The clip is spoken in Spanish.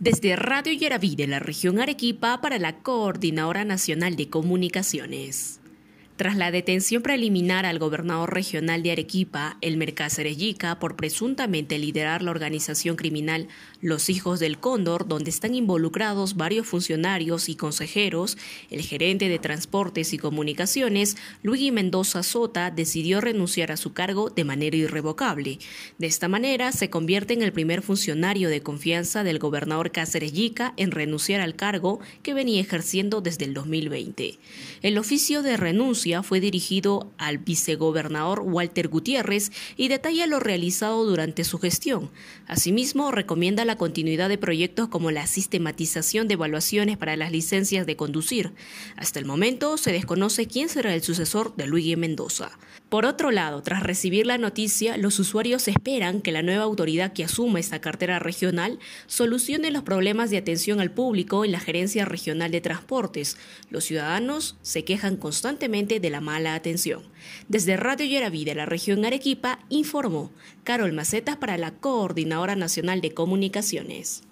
Desde Radio Yeraví de la región Arequipa para la Coordinadora Nacional de Comunicaciones. Tras la detención preliminar al gobernador regional de Arequipa, Elmer Cáceres Yica, por presuntamente liderar la organización criminal Los Hijos del Cóndor, donde están involucrados varios funcionarios y consejeros, el gerente de Transportes y Comunicaciones, Luigi Mendoza Sota, decidió renunciar a su cargo de manera irrevocable. De esta manera, se convierte en el primer funcionario de confianza del gobernador Cáceres Yica en renunciar al cargo que venía ejerciendo desde el 2020. El oficio de renuncia fue dirigido al vicegobernador Walter Gutiérrez y detalla lo realizado durante su gestión. Asimismo, recomienda la continuidad de proyectos como la sistematización de evaluaciones para las licencias de conducir. Hasta el momento se desconoce quién será el sucesor de Luigi Mendoza. Por otro lado, tras recibir la noticia, los usuarios esperan que la nueva autoridad que asuma esta cartera regional solucione los problemas de atención al público en la Gerencia Regional de Transportes. Los ciudadanos se quejan constantemente de la mala atención. Desde Radio Yeraví de la región Arequipa informó Carol Macetas para la Coordinadora Nacional de Comunicaciones.